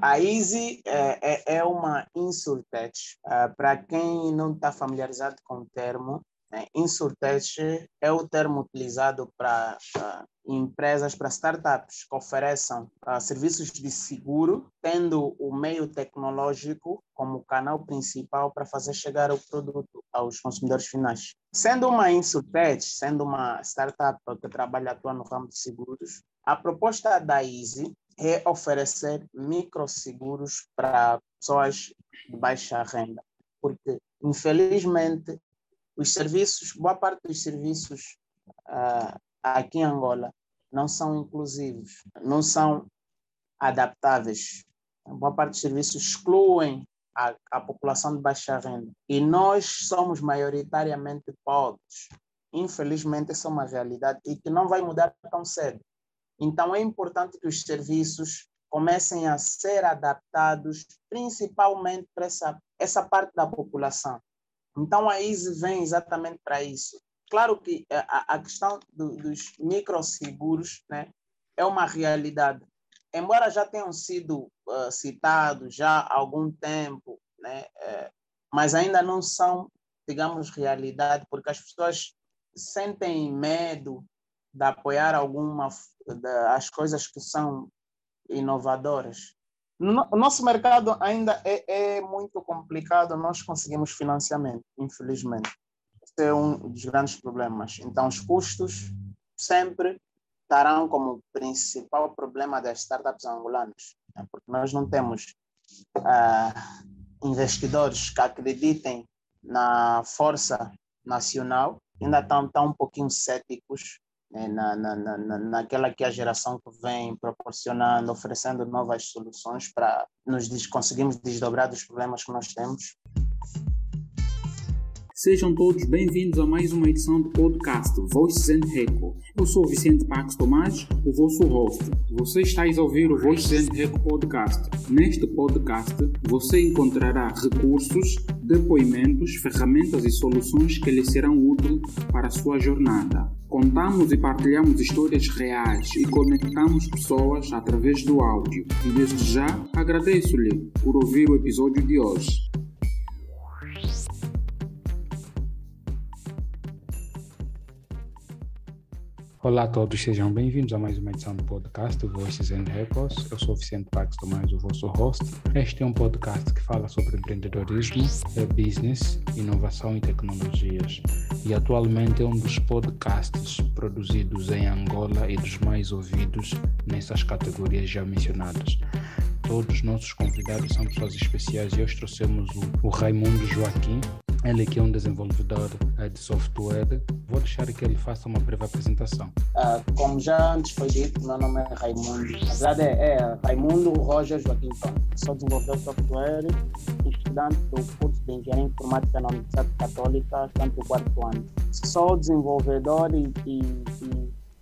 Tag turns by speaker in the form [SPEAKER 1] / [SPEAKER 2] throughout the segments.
[SPEAKER 1] A, Easy é, é, é uma insurtech. Uh, Para quem não está familiarizado com o termo, né, insurtech é o termo utilizado para uh, empresas, para startups que ofereçam uh, serviços de seguro, tendo o meio tecnológico como canal principal para fazer chegar o produto aos consumidores finais. Sendo uma insurtech, sendo uma startup que trabalha atuando no ramo de seguros, a proposta da Easy é oferecer microseguros para pessoas de baixa renda, porque, infelizmente, os serviços, boa parte dos serviços uh, aqui em Angola não são inclusivos, não são adaptáveis. Boa parte dos serviços excluem a, a população de baixa renda. E nós somos maioritariamente pobres. Infelizmente, essa é uma realidade e que não vai mudar tão cedo. Então, é importante que os serviços comecem a ser adaptados, principalmente para essa, essa parte da população. Então, a ISE vem exatamente para isso. Claro que a, a questão do, dos microseguros né, é uma realidade. Embora já tenham sido uh, citados já há algum tempo, né, uh, mas ainda não são, digamos, realidade, porque as pessoas sentem medo de apoiar alguma das coisas que são inovadoras. No, o nosso mercado ainda é, é, muito complicado, nós conseguimos financiamento, infelizmente. Esse é um dos grandes problemas. Então, os custos sempre estarão como principal problema das startups angolanas, né? porque nós não temos uh, investidores que acreditem na força nacional, ainda estão, estão um pouquinho céticos na, na, na, naquela que a geração que vem proporcionando, oferecendo novas soluções para nos conseguirmos desdobrar dos problemas que nós temos.
[SPEAKER 2] Sejam todos bem-vindos a mais uma edição do podcast Voices and Reco. Eu sou Vicente Pax Tomás, o vosso host. Você está a ouvir o Voices and Reco podcast. Neste podcast, você encontrará recursos, depoimentos, ferramentas e soluções que lhe serão úteis para a sua jornada. Contamos e partilhamos histórias reais e conectamos pessoas através do áudio. E desde já agradeço-lhe por ouvir o episódio de hoje. Olá a todos, sejam bem-vindos a mais uma edição do podcast Voices and Records. Eu sou Vicente Pax Tomás, o vosso host. Este é um podcast que fala sobre empreendedorismo, business, inovação e tecnologias. E atualmente é um dos podcasts produzidos em Angola e dos mais ouvidos nessas categorias já mencionadas. Todos os nossos convidados são pessoas especiais e hoje trouxemos o Raimundo Joaquim, ele que é um desenvolvedor uh, de software. Vou deixar que ele faça uma breve apresentação.
[SPEAKER 1] Uh, como já antes foi dito, meu nome é Raimundo. Na verdade é, é Raimundo Roger Joaquim. Sou desenvolvedor de software, estudante do curso de Engenharia Informática na Universidade Católica, tanto o quarto ano. Sou desenvolvedor e, e,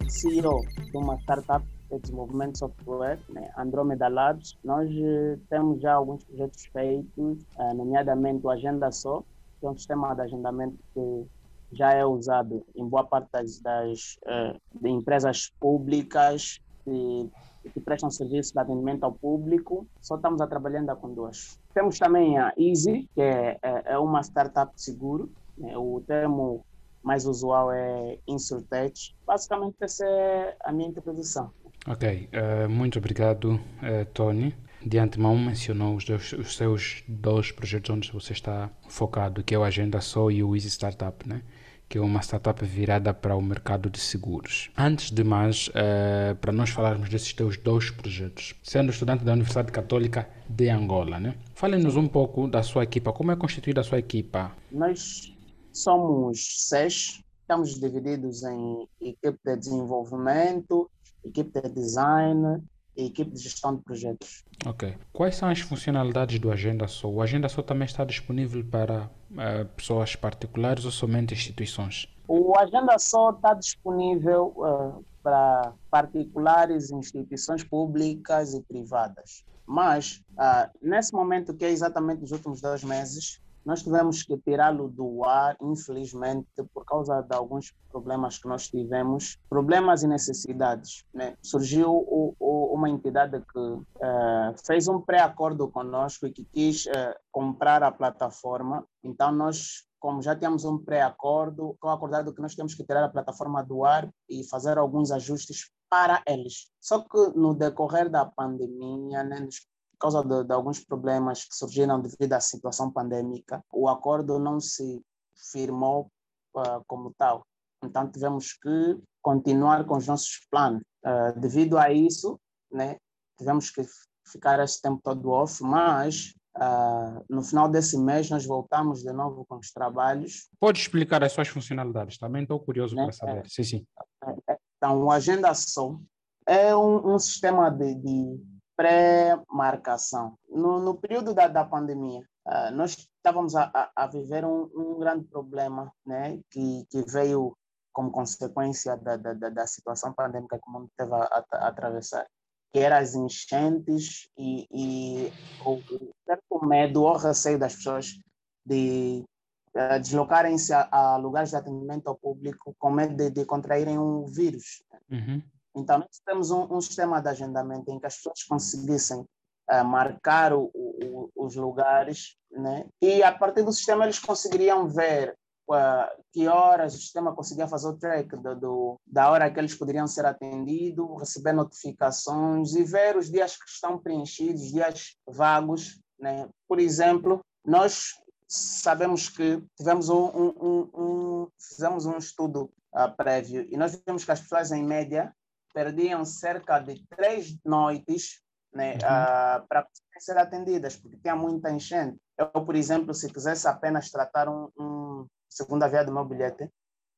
[SPEAKER 1] e CEO de uma startup de desenvolvimento de software, né, Andromeda Labs. Nós uh, temos já alguns projetos feitos, uh, nomeadamente o Agenda Só, que é um sistema de agendamento que já é usado em boa parte das, das uh, empresas públicas que, que, prestam serviço de atendimento ao público. Só estamos a trabalhar ainda com duas. Temos também a Easy, que é, é, é uma startup de seguro. Né? O termo mais usual é Insurtech. Basicamente, essa é a minha introdução.
[SPEAKER 2] Ok, uh, muito obrigado, uh, Tony de antemão mencionou os, dois, os seus dois projetos onde você está focado, que é o Agenda Só e o Easy Startup, né? que é uma startup virada para o mercado de seguros. Antes de mais, uh, para nós falarmos desses teus dois projetos, sendo estudante da Universidade Católica de Angola, né? Fale-nos um pouco da sua equipa, como é constituída a sua equipa?
[SPEAKER 1] Nós somos seis, estamos divididos em equipe de desenvolvimento, equipe de design, e equipe de gestão de projetos.
[SPEAKER 2] Ok. Quais são as funcionalidades do Agenda Só? O Agenda Só também está disponível para uh, pessoas particulares ou somente instituições?
[SPEAKER 1] O Agenda Só está disponível uh, para particulares, instituições públicas e privadas. Mas, uh, nesse momento, que é exatamente nos últimos dois meses, nós tivemos que tirá-lo do ar, infelizmente, por causa de alguns problemas que nós tivemos, problemas e necessidades. Né? Surgiu o, o, uma entidade que uh, fez um pré-acordo conosco e que quis uh, comprar a plataforma. Então, nós como já tínhamos um pré-acordo, com acordado que nós temos que tirar a plataforma do ar e fazer alguns ajustes para eles. Só que no decorrer da pandemia, né, por causa de, de, alguns problemas que surgiram devido à situação pandêmica, o acordo não se firmou uh, como tal. Então tivemos que continuar com os nossos planos. Uh, devido a isso, né, tivemos que ficar esse tempo todo off, mas Uh, no final desse mês, nós voltamos de novo com os trabalhos.
[SPEAKER 2] Pode explicar as suas funcionalidades? Também estou curioso né? para saber.
[SPEAKER 1] É,
[SPEAKER 2] sim, sim.
[SPEAKER 1] É, então, o Agenda Sol é um, um sistema de, de pré-marcação. No, no, período da, da pandemia, uh, nós estávamos a, a, viver um, um, grande problema né? que, que veio como consequência da, da, da situação pandêmica que o mundo teve a, a atravessar que eram as enchentes e, e o, certo medo ou receio das pessoas de uh, deslocarem-se a, a, lugares de atendimento ao público com medo de, de contraírem um vírus.
[SPEAKER 2] Uhum.
[SPEAKER 1] Então, nós temos um, um, sistema de agendamento em que as pessoas conseguissem uh, marcar o, o, os lugares, né? e a partir do sistema eles conseguiriam ver que horas o sistema conseguia fazer o track do, do, da hora que eles poderiam ser atendidos, receber notificações e ver os dias que estão preenchidos, dias vagos. Né? Por exemplo, nós sabemos que tivemos um, um, um fizemos um estudo uh, prévio e nós vimos que as pessoas, em média, perdiam cerca de três noites né, uhum. uh, para ser atendidas, porque tinha muita enchente. Eu, por exemplo, se quisesse apenas tratar um, um segunda via do meu bilhete,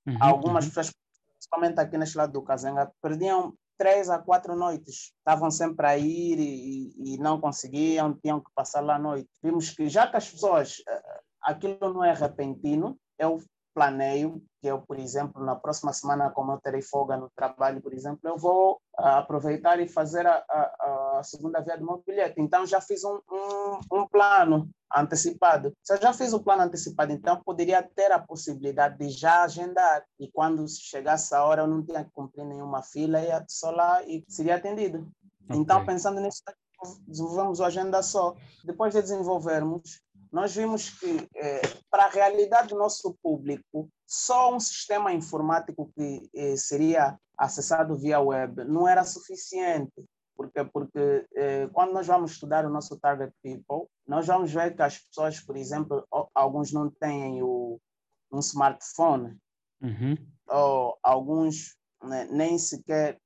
[SPEAKER 1] uhum, algumas uhum. pessoas, principalmente aqui neste lado do Cazenga, perdiam três a quatro noites. Estavam sempre a ir e, e, não conseguiam, tinham que passar lá a noite. Vimos que já que as pessoas, eh, aquilo não é repentino, eu planeio que eu, por exemplo, na próxima semana, como eu terei folga no trabalho, por exemplo, eu vou uh, aproveitar e fazer a, a, a, segunda via do meu bilhete. Então, já fiz um, um, um, plano antecipado. Se eu já fiz o plano antecipado, então poderia ter a possibilidade de já agendar. E quando chegasse a hora, eu não tinha que cumprir nenhuma fila, ia só lá e seria atendido. Okay. Então, pensando nisso, desenvolvemos o Agenda Só. Depois de desenvolvermos, nós vimos que, eh, para a realidade do nosso público, só um sistema informático que eh, seria acessado via web não era suficiente. Porque, porque eh, quando nós vamos estudar o nosso target people, nós vamos ver que as pessoas, por exemplo, alguns não têm o, um smartphone,
[SPEAKER 2] uhum.
[SPEAKER 1] ou alguns né, nem sequer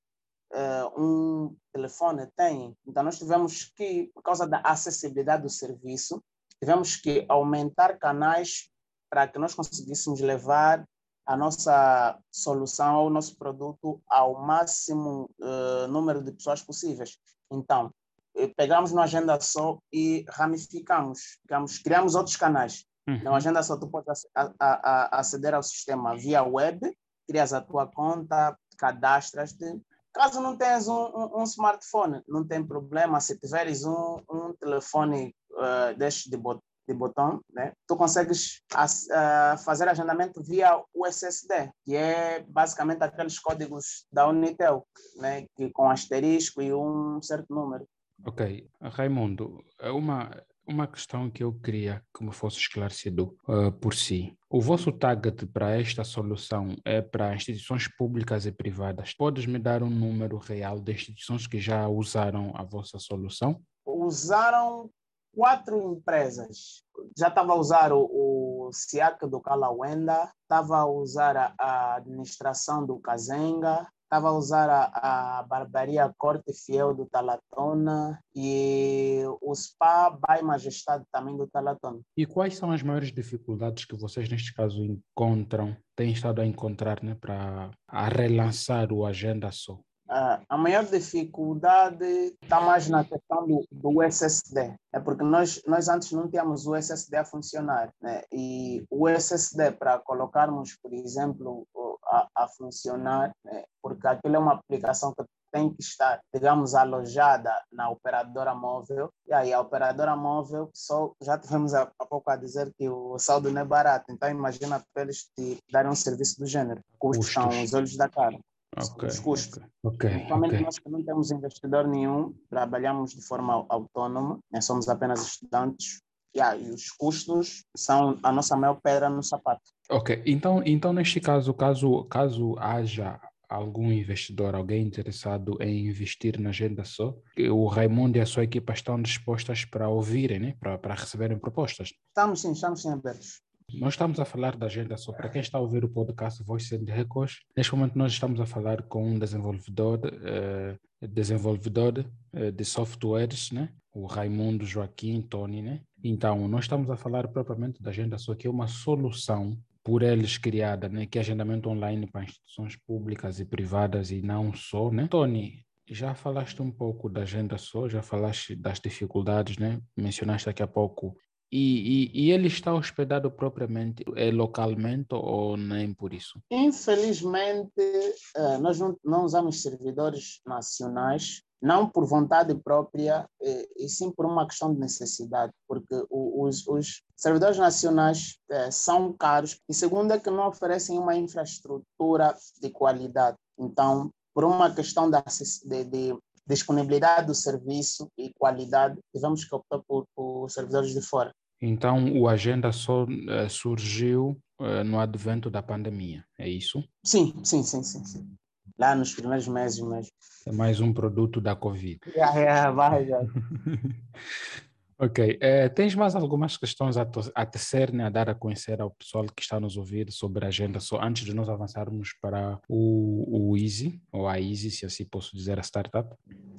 [SPEAKER 1] uh, um telefone têm. Então, nós tivemos que, por causa da acessibilidade do serviço, tivemos que aumentar canais para que nós conseguíssemos levar a nossa solução ou o nosso produto ao máximo uh, número de pessoas possíveis. Então, eh, pegamos uma agenda só e ramificamos, digamos, criamos outros canais. Uhum. Na agenda só tu pode aceder ao sistema via web, crias a tua conta, cadastras-te. Caso não tenhas um, um, um, smartphone, não tem problema. Se tiveres um, um telefone uh, de, bot de botão, né? tu consegues uh, fazer agendamento via USSD, que é basicamente aqueles códigos da Unitel, né? que, com asterisco e um certo número.
[SPEAKER 2] Ok. Raimundo, uma, uma questão que eu queria que me fosse esclarecido uh, por si. O vosso target para esta solução é para instituições públicas e privadas. Podes me dar um número real de instituições que já usaram a vossa solução?
[SPEAKER 1] Usaram quatro empresas. Já estava a usar o, o SIAC do Calauenda, estava a usar a, a administração do Kazenga, estava a usar a, a barbaria Corte Fiel do Talatona e o SPA Bai Majestade também do Talatona.
[SPEAKER 2] E quais são as maiores dificuldades que vocês, neste caso, encontram, têm estado a encontrar né, para relançar o Agenda Só?
[SPEAKER 1] Uh, a maior dificuldade está mais na questão do, do SSD. É porque nós, nós antes não tínhamos o SSD a funcionar. Né? E o SSD, para colocarmos, por exemplo, a, a funcionar, né? porque aquilo é uma aplicação que tem que estar, digamos, alojada na operadora móvel. E aí, a operadora móvel, só já tivemos há, pouco a dizer que o saldo não é barato. Então, imagina para eles te darem um serviço do gênero. São os olhos da cara. Okay, os custos.
[SPEAKER 2] Okay,
[SPEAKER 1] Principalmente
[SPEAKER 2] okay.
[SPEAKER 1] nós que não temos investidor nenhum, trabalhamos de forma autônoma, né? somos apenas estudantes, yeah, e os custos são a nossa maior pedra no sapato.
[SPEAKER 2] Ok, então, então neste caso, caso, caso haja algum investidor, alguém interessado em investir na Agenda Só, o Raimundo e a sua equipa estão dispostas para ouvirem, né? para, para receberem propostas?
[SPEAKER 1] Estamos sim, estamos sim abertos.
[SPEAKER 2] Nós estamos a falar da agenda só para quem está a ouvir o podcast Voice and Records. Neste momento nós estamos a falar com um desenvolvedor, uh, desenvolvedor uh, de softwares, né? O Raimundo Joaquim Tony, né? Então nós estamos a falar propriamente da agenda só que é uma solução por eles criada, né? Que é agendamento online para instituições públicas e privadas e não só, né? Tony, já falaste um pouco da agenda só, já falaste das dificuldades, né? Mencionaste daqui a pouco e, e, e, ele está hospedado propriamente é, localmente ou nem por isso?
[SPEAKER 1] Infelizmente, eh, nós não, usamos servidores nacionais, não por vontade própria, eh, e sim por uma questão de necessidade, porque os, os servidores nacionais eh, são caros e, segundo, é que não oferecem uma infraestrutura de qualidade. Então, por uma questão de, de disponibilidade do serviço e qualidade, tivemos que optar por, por servidores de fora.
[SPEAKER 2] Então, o Agenda só uh, surgiu uh, no advento da pandemia, é isso?
[SPEAKER 1] Sim, sim, sim, sim, sim. Lá nos primeiros meses mesmo.
[SPEAKER 2] É mais um produto da Covid.
[SPEAKER 1] Yeah, yeah, vai, já.
[SPEAKER 2] Ok. É, tens mais algumas questões a, a tecer, né, a dar a conhecer ao pessoal que está nos ouvir sobre a agenda, só antes de nós avançarmos para o, o Easy, ou a Easy, se assim posso dizer, a startup?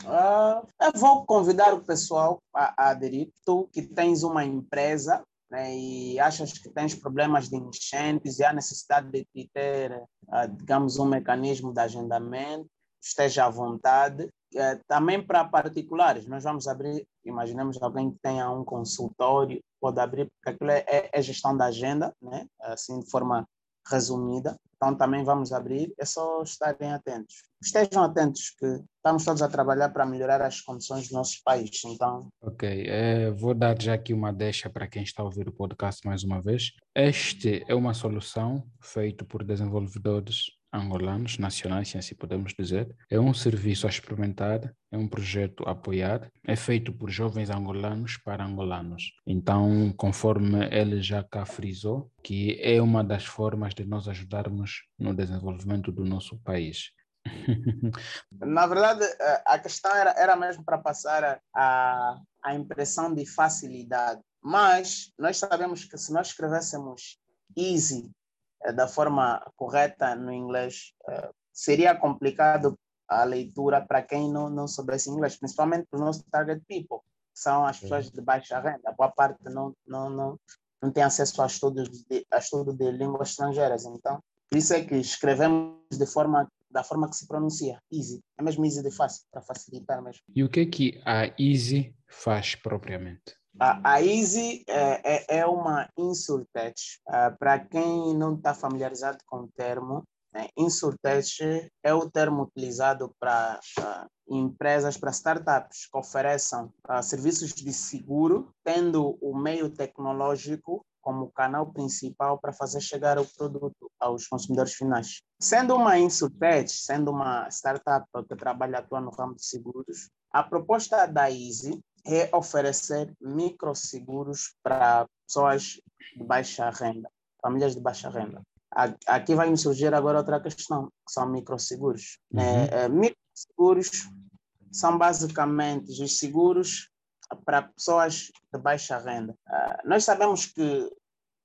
[SPEAKER 1] Uh, eu vou convidar o pessoal a, a aderir. Tu que tens uma empresa né, e achas que tens problemas de enchentes e há necessidade de ter, uh, digamos, um mecanismo de agendamento, esteja à vontade. Uh, também para particulares, nós vamos abrir imaginemos alguém que tenha um consultório, pode abrir, porque aquilo é, é, é gestão da agenda, né? assim de forma resumida. Então também vamos abrir, é só estarem atentos. Estejam atentos que estamos todos a trabalhar para melhorar as condições do nosso país. Então.
[SPEAKER 2] Ok, é, vou dar já aqui uma deixa para quem está a ouvir o podcast mais uma vez. Este é uma solução feita por desenvolvedores angolanos, nacionais, se assim podemos dizer. É um serviço a experimentar, é um projeto a apoiar, é feito por jovens angolanos para angolanos. Então, conforme ele já cá frisou, que é uma das formas de nós ajudarmos no desenvolvimento do nosso país.
[SPEAKER 1] Na verdade, a questão era, era mesmo para passar a, a impressão de facilidade. Mas nós sabemos que se nós escrevêssemos easy da forma correta no inglês, eh, seria complicado a leitura para quem não, não soubesse inglês, principalmente para os nossos target people, que são as pessoas de baixa renda. Boa parte não, não, não, não tem acesso a estudos de, a estudo de línguas estrangeiras. Então, por isso é que escrevemos de forma da forma que se pronuncia, easy. É mesmo easy de fácil, para facilitar mesmo.
[SPEAKER 2] E o que é que a easy faz propriamente?
[SPEAKER 1] A, Easy é, é, é uma insurtech. Uh, Para quem não está familiarizado com o termo, né, insurtech é o termo utilizado para empresas, para startups que ofereçam uh, serviços de seguro, tendo o meio tecnológico como canal principal para fazer chegar o produto aos consumidores finais. Sendo uma insurtech, sendo uma startup que trabalha atua no ramo de seguros, a proposta da Easy é oferecer microseguros para pessoas de baixa renda, famílias de baixa renda. Aqui vai me surgir agora outra questão, que são microseguros. Uhum. É, microseguros são basicamente os seguros para pessoas de baixa renda. Uh, nós sabemos que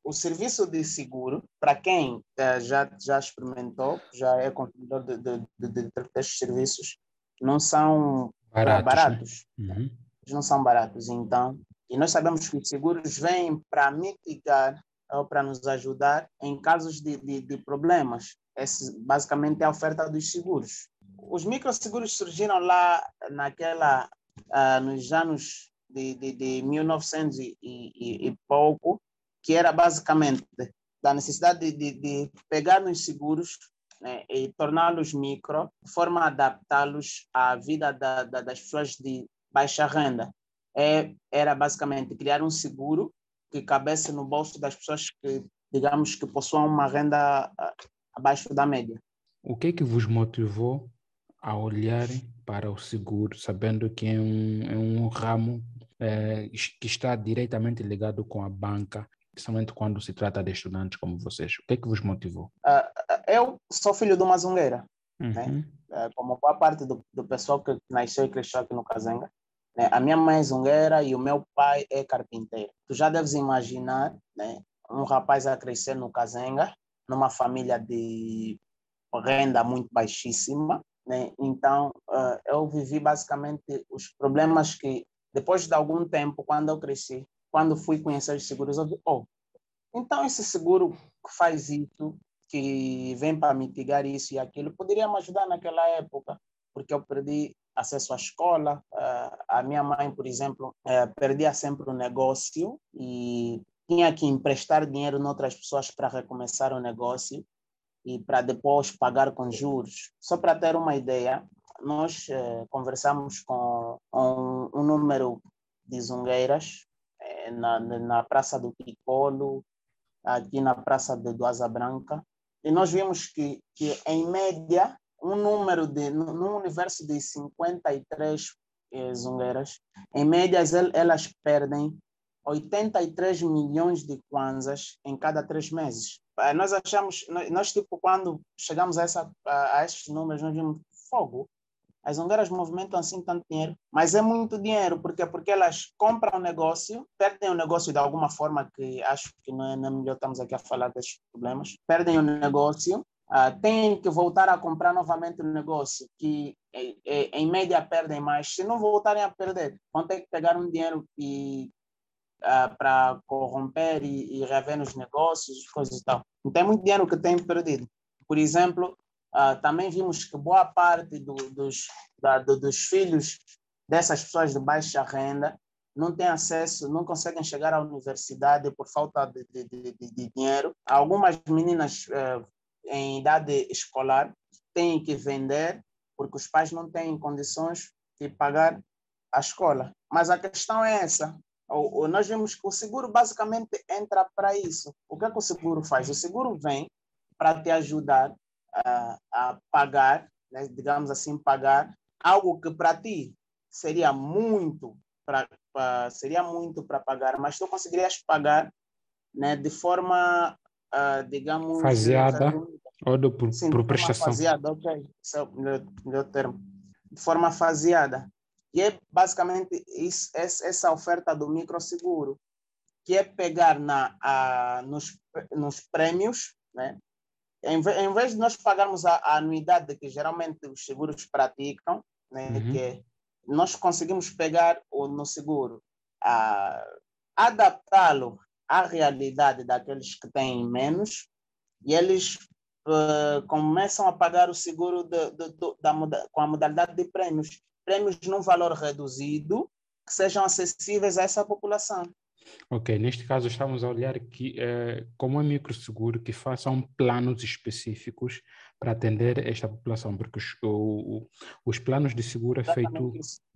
[SPEAKER 1] o serviço de seguro, para quem uh, já, já experimentou, já é consumidor de, de, de, de, destes serviços, não são baratos. baratos. Né? Uhum não são baratos. Então, e nós sabemos que os seguros vêm para mitigar ou para nos ajudar em casos de, de, de problemas. Esse, basicamente, é a oferta dos seguros. Os microseguros surgiram lá naquela, uh, nos anos de, de, de 1900 e, e, e, pouco, que era basicamente da necessidade de, de, de pegar nos seguros né, e torná-los micro, de forma a adaptá-los à vida da, da, das pessoas de baixa renda. É, era basicamente criar um seguro que cabesse no bolso das pessoas que, digamos, que possuam uma renda ah, abaixo da média.
[SPEAKER 2] O que é que vos motivou a olharem para o seguro, sabendo que é um, é um ramo é, que está diretamente ligado com a banca, principalmente quando se trata de estudantes como vocês? O que é que vos motivou?
[SPEAKER 1] Uh, eu sou filho de uma zungueira, né? uhum. né? uh, como boa parte do, do pessoal que nasceu e cresceu aqui no Cazenga. Né? A minha mãe é zungueira e o meu pai é carpinteiro. Tu já deves imaginar né? um rapaz a crescer no Cazenga, numa família de renda muito baixíssima, né? Então, uh, eu vivi basicamente os problemas que, depois de algum tempo, quando eu cresci, quando fui conhecer os seguros, eu vi, oh, então esse seguro que faz isso, que vem para mitigar isso e aquilo, poderia me ajudar naquela época, porque eu perdi acesso à escola. Uh, a minha mãe, por exemplo, uh, perdia sempre o negócio e tinha que emprestar dinheiro em outras pessoas para recomeçar o negócio e para depois pagar com juros. Só para ter uma ideia, nós eh, conversamos com um, um, número de zungueiras eh, na, na Praça do Picolo, aqui na Praça de Doaza Branca, e nós vimos que, que em média, um número de, no universo de 53 eh, zungueiras, em média elas perdem 83 milhões de kwanzas em cada três meses. Eh, nós achamos, nós, tipo, quando chegamos a, essa, a, esses números, nós vimos fogo. As hongueiras movimentam assim tanto dinheiro, mas é muito dinheiro, porque porque elas compram o negócio, perdem o negócio de alguma forma, que acho que não é, não é melhor estamos aqui a falar desses problemas, perdem o negócio, uh, têm que voltar a comprar novamente o negócio, que em média perdem mais. Se não voltarem a perder, vão ter que pegar um dinheiro uh, para corromper e, e rever nos negócios, coisas e tal. Então é muito dinheiro que tem perdido. Por exemplo, uh, também vimos que boa parte do, dos, da, do, dos filhos dessas pessoas de baixa renda não têm acesso, não conseguem chegar à universidade por falta de, de, de, de dinheiro. Algumas meninas uh, em idade escolar têm que vender porque os pais não têm condições de pagar a escola. Mas a questão é essa: nós vemos que o seguro basicamente entra para isso. O que, é que o seguro faz? O seguro vem para te ajudar a, a pagar, né, digamos assim, pagar algo que para ti seria muito para seria muito para pagar, mas tu conseguirias pagar né, de forma, uh, digamos...
[SPEAKER 2] Faseada ou do, por, sim, por prestação.
[SPEAKER 1] Faseada, ok. Esse é o melhor, melhor termo. De forma faseada. E é basicamente isso, essa oferta do microseguro, que é pegar na, a, nos, nos prêmios, né? Em, em vez de nós pagarmos a, a anuidade que geralmente os seguros praticam, né? Uhum. que é, nós conseguimos pegar o, no seguro, adaptá-lo à realidade daqueles que têm menos, e eles uh, começam a pagar o seguro de, de, de, da, com a modalidade de prêmios prêmios num valor reduzido que sejam acessíveis a essa população.
[SPEAKER 2] Ok, neste caso estamos a olhar que, eh, como é microseguro, que façam planos específicos para atender esta população, porque os, o, os planos de seguro é feito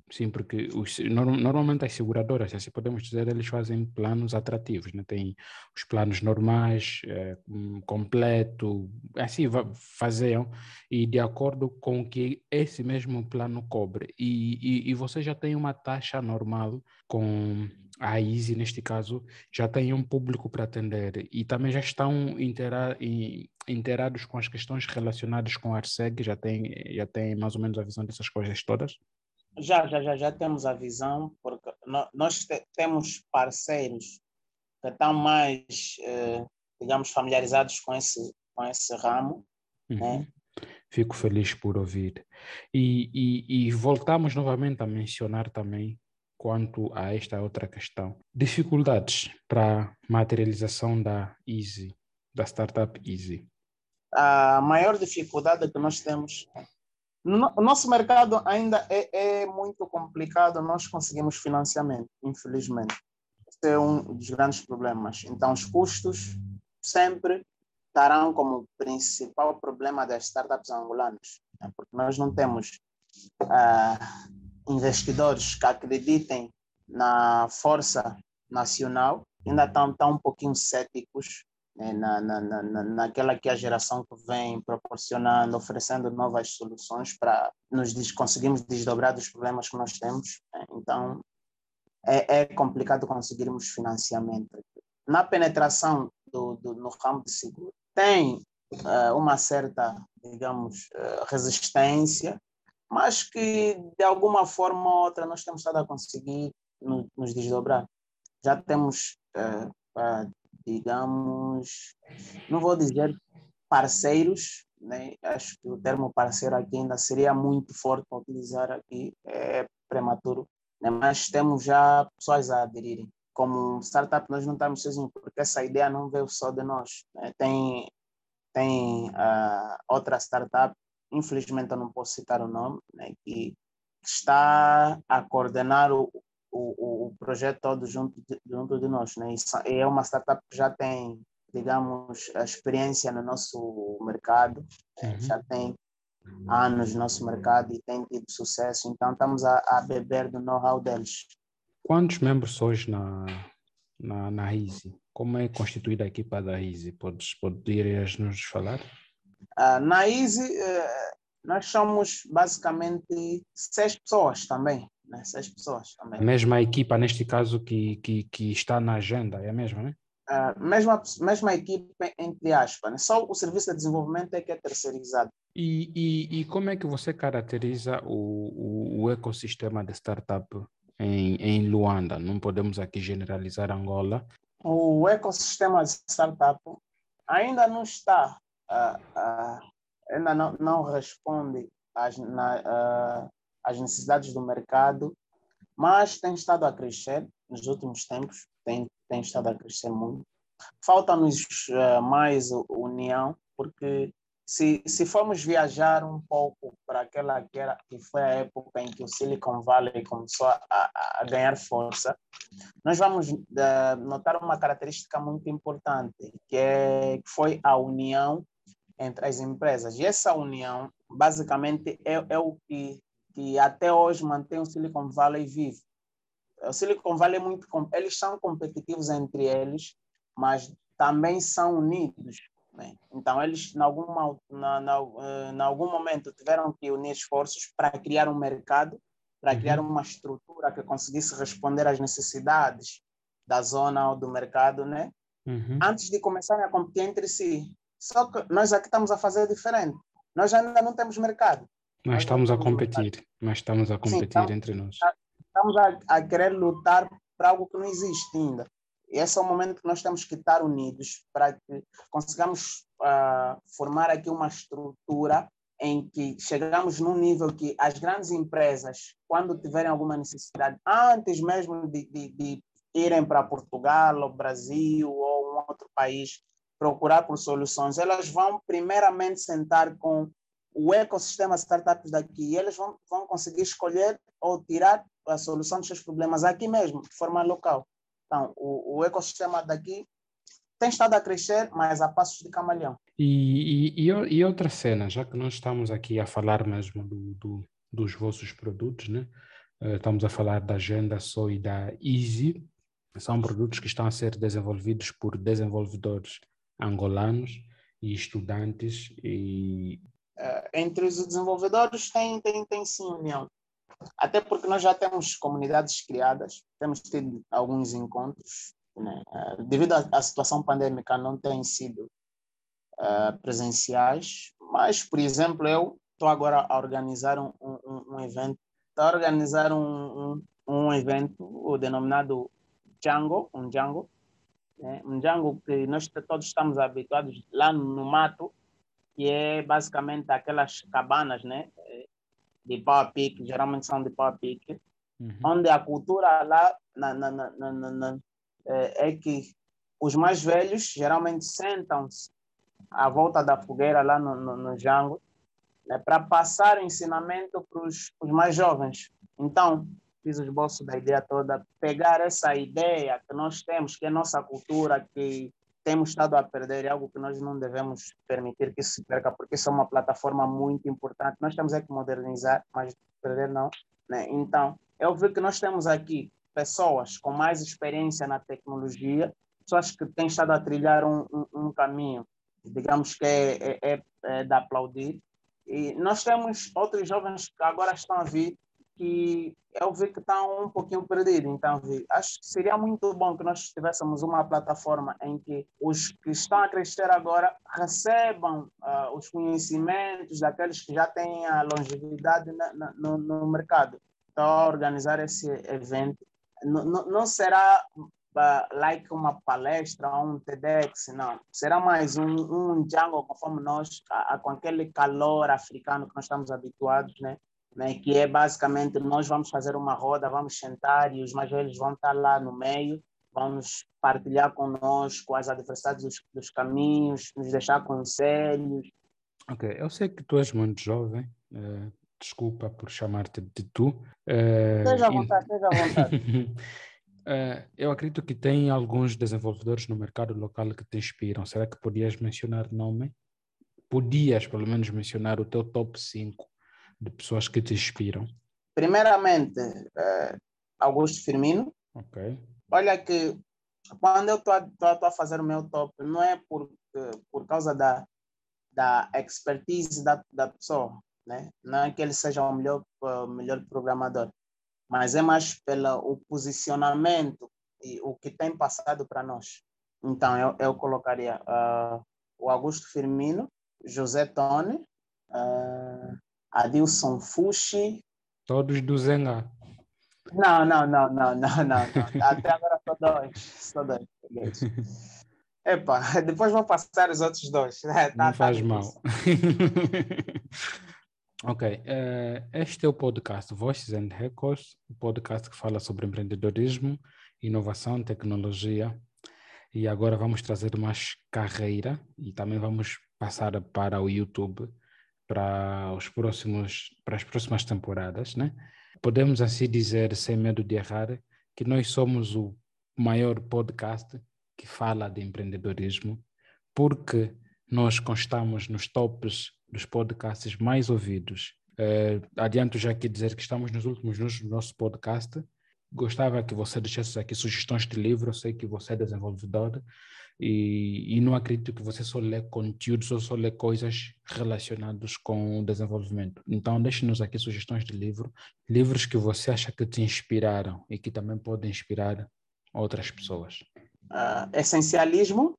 [SPEAKER 2] Sim, porque os, normalmente as seguradoras, assim podemos dizer, eles fazem planos atrativos, né? tem os planos normais, é, completo, assim faziam, e de acordo com o que esse mesmo plano cobre. E, e, e você já tem uma taxa normal com a Easy, neste caso, já tem um público para atender e também já estão inteira, inteirados com as questões relacionadas com a ARSEG, já tem, já tem mais ou menos a visão dessas coisas todas?
[SPEAKER 1] Já, já, já, já temos a visão, porque nós te, temos parceiros que estão mais, eh, digamos, familiarizados com esse, com esse ramo. Uhum. Né?
[SPEAKER 2] Fico feliz por ouvir. E, e, e voltamos novamente a mencionar também quanto a esta outra questão. Dificuldades para a materialização da Easy, da startup Easy.
[SPEAKER 1] A maior dificuldade que nós temos o nosso mercado ainda é, é, muito complicado, nós conseguimos financiamento, infelizmente. Esse é um dos grandes problemas. Então, os custos sempre estarão como principal problema das startups angolanas, né? porque nós não temos uh, investidores que acreditem na força nacional, ainda estão, estão um pouquinho céticos na, na, na, naquela que a geração que vem proporcionando, oferecendo novas soluções para nos conseguirmos desdobrar dos problemas que nós temos. Né? Então, é, é, complicado conseguirmos financiamento. Na penetração do, do no ramo de seguro, tem uh, uma certa, digamos, uh, resistência, mas que de alguma forma ou outra nós temos estado a conseguir no, nos desdobrar. Já temos, uh, digamos, não vou dizer parceiros, né? acho que o termo parceiro aqui ainda seria muito forte para utilizar aqui, é prematuro, né? mas temos já pessoas a aderirem. Como startup, nós não estamos sozinhos, porque essa ideia não veio só de nós. Né? Tem, tem uh, outra startup infelizmente eu não posso citar o nome, né, que está a coordenar o, o, o projeto todo junto de, junto de nós. Né? E é uma startup que já tem, digamos, a experiência no nosso mercado, né, uhum. já tem anos no nosso mercado e tem tido sucesso, então estamos a, a beber do know-how deles.
[SPEAKER 2] Quantos membros hoje na, na, na RISE? Como é constituída a equipa da RISE? Podes, poderias nos falar?
[SPEAKER 1] Uh, na Easy, uh, nós somos basicamente seis pessoas também. Né? Seis pessoas também.
[SPEAKER 2] A mesma equipa, neste caso, que, que, que está na agenda, é a mesma, né?
[SPEAKER 1] Uh, mesma, mesma equipe, entre aspas. Né? Só o serviço de desenvolvimento é que é terceirizado.
[SPEAKER 2] E, e, e como é que você caracteriza o, o, o ecossistema de startup em, em Luanda? Não podemos aqui generalizar Angola.
[SPEAKER 1] O ecossistema de startup ainda não está uh, uh, ainda não, não responde às, na, às necessidades do mercado, mas tem estado a crescer nos últimos tempos, tem, tem estado a crescer muito. Falta-nos mais união, porque se, se formos viajar um pouco para aquela que, era, que foi a época em que o Silicon Valley começou a, a ganhar força, nós vamos uh, notar uma característica muito importante, que, é, que foi a união entre as empresas. E essa união, basicamente, é, é o que, que até hoje mantém o Silicon Valley vivo. O Silicon Valley é muito, eles são competitivos entre eles, mas também são unidos. Né? Então, eles, em alguma, na, na, eh, algum momento, tiveram que unir esforços para criar um mercado, para uhum. criar uma estrutura que conseguisse responder às necessidades da zona ou do mercado, né? Uhum. Antes de começarem a competir entre si. Só que nós aqui estamos a fazer diferente. Nós ainda não temos mercado.
[SPEAKER 2] Mas estamos a competir. Mas estamos a competir Sim, estamos, entre nós.
[SPEAKER 1] Estamos a, a querer lutar para algo que não existe ainda. E esse é o momento que nós temos que estar unidos para que consigamos uh, formar aqui uma estrutura em que chegamos num nível que as grandes empresas, quando tiverem alguma necessidade, antes mesmo de, de, de irem para Portugal, ou Brasil ou um outro país, procurar por soluções, elas vão primeiramente sentar com o ecossistema startups daqui e eles vão, vão conseguir escolher ou tirar a solução dos seus problemas aqui mesmo, de forma local. Então, o, o ecossistema daqui tem estado a crescer, mas a passos de camaleão.
[SPEAKER 2] E, e, e, outra cena, já que nós estamos aqui a falar mesmo do, do, dos vossos produtos, né? Uh, estamos a falar da Agenda Só e da Easy, são produtos que estão a ser desenvolvidos por desenvolvedores angolanos e estudantes e
[SPEAKER 1] entre os desenvolvedores tem, tem, tem sim união. Até porque nós já temos comunidades criadas, temos tido alguns encontros. Né? Uh, devido à, situação pandêmica, não têm sido uh, presenciais, mas, por exemplo, eu estou agora a organizar um, um, um evento, estou a organizar um, um, um evento o denominado Django, um Django, né? um Django que nós todos estamos habituados lá no mato, que é basicamente aquelas cabanas, né? De pau a pique, geralmente são de pau a pique, uhum. onde a cultura lá na, na, na, é, é, que os mais velhos geralmente sentam-se à volta da fogueira lá no, no, no Django, né? para passar o ensinamento para os mais jovens. Então, fiz o esboço da ideia toda, pegar essa ideia que nós temos, que é nossa cultura, que temos estado a perder é algo que nós não devemos permitir que se perca, porque isso é uma plataforma muito importante. Nós temos é que modernizar, mas perder não. Né? Então, eu vi que nós temos aqui pessoas com mais experiência na tecnologia, pessoas que têm estado a trilhar um, um, um caminho, digamos que é, é, é, é de aplaudir. E nós temos outros jovens que agora estão a vir que eu vi que estão um pouquinho perdidos. Então, acho que seria muito bom que nós tivéssemos uma plataforma em que os que estão a crescer agora recebam uh, os conhecimentos daqueles que já têm a longevidade na, na, no, no, mercado. Então, organizar esse evento não, não será uh, like uma palestra ou um TEDx, não. Será mais um, um Django conforme nós, a, a, com aquele calor africano que nós estamos habituados, né? Né, que é basicamente nós vamos fazer uma roda, vamos sentar e os mais velhos vão estar lá no meio, vamos partilhar conosco as adversidades dos, dos caminhos, nos deixar conselhos.
[SPEAKER 2] Ok, eu sei que tu és muito jovem, uh, desculpa por chamar-te de tu. Uh,
[SPEAKER 1] seja à vontade, seja à vontade.
[SPEAKER 2] Uh, eu acredito que tem alguns desenvolvedores no mercado local que te inspiram. Será que podias mencionar nome? Podias, pelo menos, mencionar o teu top 5 de pessoas que te inspiram?
[SPEAKER 1] Primeiramente, uh, Augusto Firmino.
[SPEAKER 2] Ok.
[SPEAKER 1] Olha que quando eu estou a fazer o meu top, não é por, por causa da, da expertise da, da pessoa, né? não é que ele seja o melhor, o melhor programador, mas é mais pelo posicionamento e o que tem passado para nós. Então, eu, eu colocaria uh, o Augusto Firmino, José Tone, uh, Adilson Fushi.
[SPEAKER 2] Todos do Zenga.
[SPEAKER 1] Não, não, não, não, não, não. Até agora só dois. Só dois. Epa, depois vou passar os outros dois.
[SPEAKER 2] Tá, não tá faz mal. ok, uh, este é o podcast Voices and Records, o podcast que fala sobre empreendedorismo, inovação, tecnologia. E agora vamos trazer mais carreira e também vamos passar para o YouTube para os próximos para as próximas temporadas, né? Podemos assim dizer, sem medo de errar, que nós somos o maior podcast que fala de empreendedorismo, porque nós constamos nos tops dos podcasts mais ouvidos. É, adianto já aqui dizer que estamos nos últimos nos do nosso podcast. Gostava que você deixasse aqui sugestões de livro. Eu sei que você é desenvolvedor e, e não acredito que você só lê conteúdos ou só lê coisas relacionadas com o desenvolvimento. Então, deixe-nos aqui sugestões de livro, livros que você acha que te inspiraram e que também podem inspirar outras pessoas.
[SPEAKER 1] Uh, essencialismo,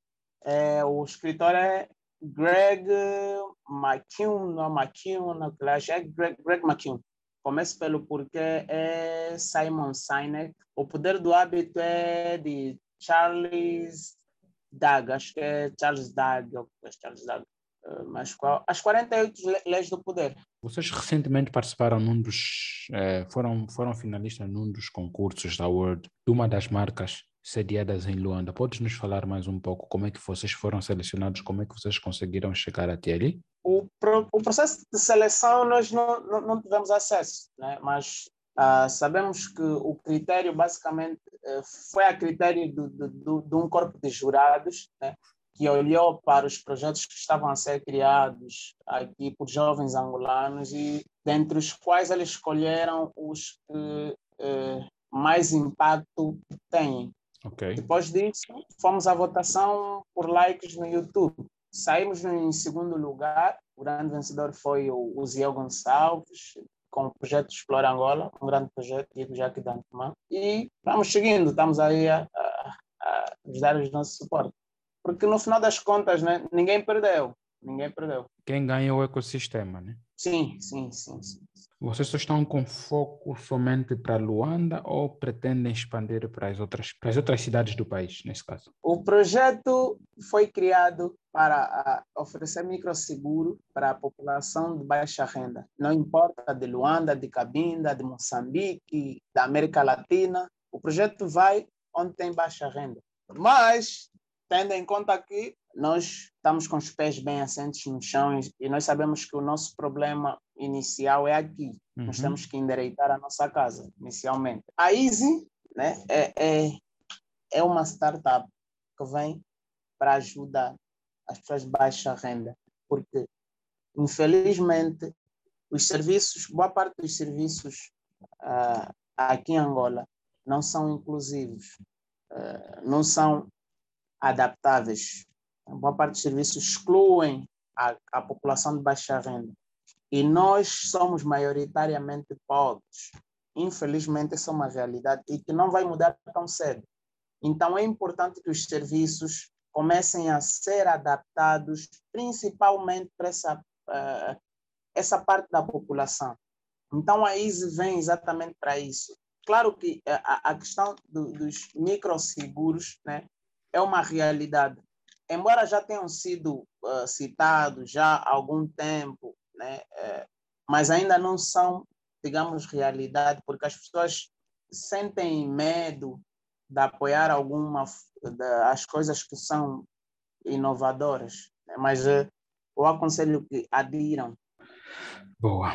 [SPEAKER 1] é, o escritor é Greg McKeown, não McKeown, é Greg, Greg McKeown. Começo pelo porquê é Simon Sinek. O poder do hábito é de Charles Dag, acho que é Charles Dag, ou é Charles Dag, uh, mas qual, as 48 leis do poder.
[SPEAKER 2] Vocês recentemente participaram num dos, eh, foram, foram finalistas num dos concursos da World, de uma das marcas sediadas em Luanda. Podes nos falar mais um pouco como é que vocês foram selecionados, como é que vocês conseguiram chegar até ali?
[SPEAKER 1] O, pro, o processo de seleção nós não, não, não tivemos acesso, né? mas Uh, sabemos que o critério, basicamente, uh, foi a critério do, do, de um corpo de jurados, né, que olhou para os projetos que estavam a ser criados aqui por jovens angolanos e dentre os quais eles escolheram os que uh, mais impacto têm.
[SPEAKER 2] Okay.
[SPEAKER 1] Depois disso, fomos à votação por likes no YouTube. Saímos em segundo lugar. O grande vencedor foi o Ziel Gonçalves, com o projeto Explora Angola, um grande projeto, digo já aqui da antemão, e vamos seguindo, estamos aí a, a, a dar o nosso suporte. Porque no final das contas, né, ninguém perdeu, ninguém perdeu.
[SPEAKER 2] Quem ganha é o ecossistema, né?
[SPEAKER 1] Sim, sim, sim, sim.
[SPEAKER 2] Vocês só estão com foco somente para Luanda ou pretendem expandir para as outras, para as outras cidades do país, nesse caso?
[SPEAKER 1] O projeto foi criado para oferecer microseguro para a população de baixa renda. Não importa de Luanda, de Cabinda, de Moçambique, da América Latina, o projeto vai onde tem baixa renda. Mas, tendo em conta que nós estamos com os pés bem assentos no chão e nós sabemos que o nosso problema inicial é aqui. Uhum. Nós temos que endireitar a nossa casa, inicialmente. A Easy né, é, é, é uma startup que vem para ajudar as pessoas de baixa renda, porque, infelizmente, os serviços, boa parte dos serviços uh, aqui em Angola não são inclusivos, uh, não são adaptáveis. Boa parte dos serviços excluem a, a população de baixa renda. E nós somos maioritariamente pobres. Infelizmente, essa é uma realidade e que não vai mudar tão cedo. Então, é importante que os serviços comecem a ser adaptados, principalmente para essa, uh, essa parte da população. Então, a ISE vem exatamente para isso. Claro que a, a questão do, dos microseguros né, é uma realidade. Embora já tenham sido uh, citados já há algum tempo, né, uh, mas ainda não são, digamos, realidade, porque as pessoas sentem medo de apoiar alguma das coisas que são inovadoras. Né? Mas uh, eu aconselho que adiram.
[SPEAKER 2] Boa.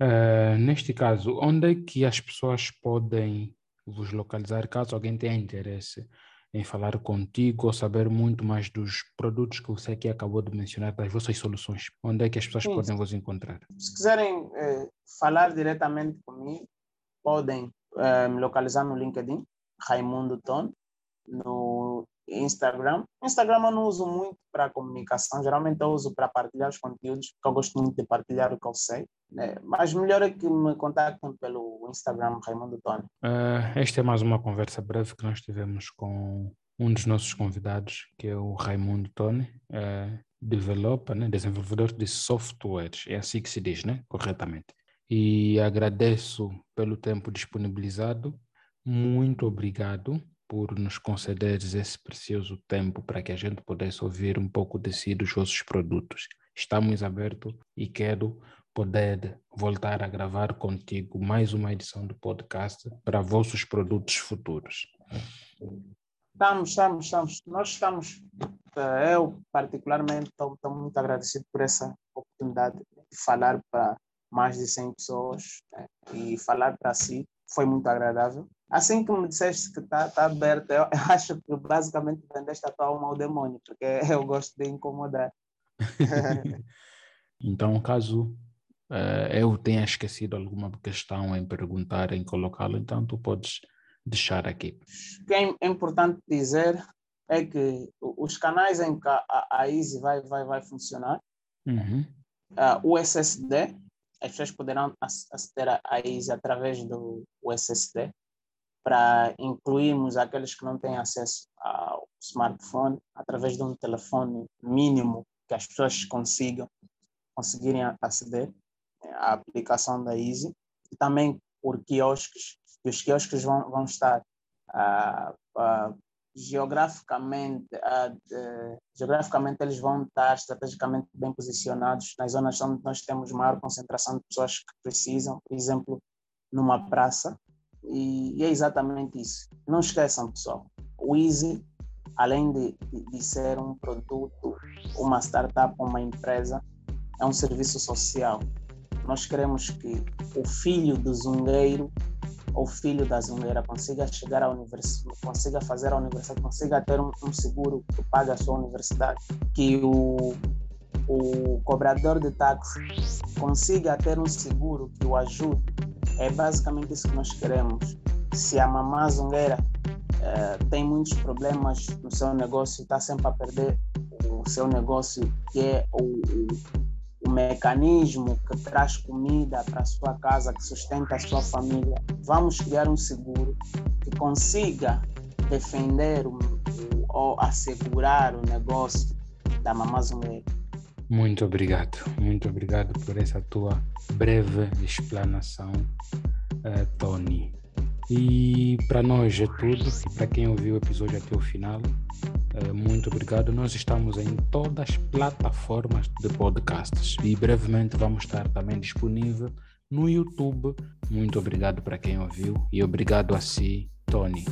[SPEAKER 2] Uh, neste caso, onde é que as pessoas podem vos localizar caso alguém tenha interesse em falar contigo ou saber muito mais dos produtos que você aqui acabou de mencionar, das vossas soluções? Onde é que as pessoas Sim. podem vos encontrar?
[SPEAKER 1] Se quiserem eh, falar diretamente comigo, podem eh, me localizar no LinkedIn, Raimundo Ton, no Instagram. Instagram eu não uso muito para comunicação, geralmente eu uso para partilhar os conteúdos, porque eu gosto muito de partilhar o que eu sei. Né? Mas melhor é que me contactem pelo Instagram Raimundo Tony.
[SPEAKER 2] Uh, esta é mais uma conversa breve que nós tivemos com um dos nossos convidados, que é o Raimundo Tony, uh, developer, né? desenvolvedor de softwares, é assim que se diz, né? corretamente. E agradeço pelo tempo disponibilizado. Muito obrigado por nos concederes esse precioso tempo para que a gente pudesse ouvir um pouco de si dos vossos produtos. Estamos abertos e quero poder voltar a gravar contigo mais uma edição do podcast para vossos produtos futuros.
[SPEAKER 1] Estamos, estamos, estamos. Nós estamos, eh, eu particularmente estou, estou muito agradecido por essa oportunidade de falar para mais de 100 pessoas né? e falar para si foi muito agradável. Assim que me disseste que está tá aberto, eu acho que basicamente vendeste a tua alma ao demônio, porque eu gosto de incomodar.
[SPEAKER 2] então, caso uh, eu tenha esquecido alguma questão em perguntar, em colocá-lo, então tu podes deixar aqui.
[SPEAKER 1] O que é importante dizer é que os canais em que a, a Easy vai, vai, vai funcionar,
[SPEAKER 2] uhum.
[SPEAKER 1] uh, o SSD, as pessoas poderão aceder a Easy através do SSD, para incluirmos aqueles que não têm acesso ao smartphone através de um telefone mínimo que as pessoas consigam conseguirem aceder à aplicação da Easy. E também por quiosques e os quiosques vão, vão estar uh, uh, geograficamente uh, geograficamente eles vão estar estrategicamente bem posicionados nas zonas onde nós temos maior concentração de pessoas que precisam. Por exemplo numa praça e, e, é exatamente isso. Não esqueçam, pessoal, o Easy, além de, de, ser um produto, uma startup, uma empresa, é um serviço social. Nós queremos que o filho do zungueiro ou filho da zungueira consiga chegar à universidade, consiga fazer a universidade, consiga ter um, um seguro que pague a sua universidade, que o, o cobrador de táxi consiga ter um seguro que o ajude é basicamente isso que nós queremos. Se a mamã zongueira uh, tem muitos problemas no seu negócio, está sempre a perder o seu negócio, que é o, o, o mecanismo que traz comida para a sua casa, que sustenta a sua família, vamos criar um seguro que consiga defender o, ou assegurar o negócio da mamã zongueira.
[SPEAKER 2] Muito obrigado, muito obrigado por essa tua breve explanação, uh, Tony. E para nós é tudo. Para quem ouviu o episódio até o final, uh, muito obrigado. Nós estamos em todas as plataformas de podcasts e brevemente vamos estar também disponível no YouTube. Muito obrigado para quem ouviu e obrigado a si, Tony.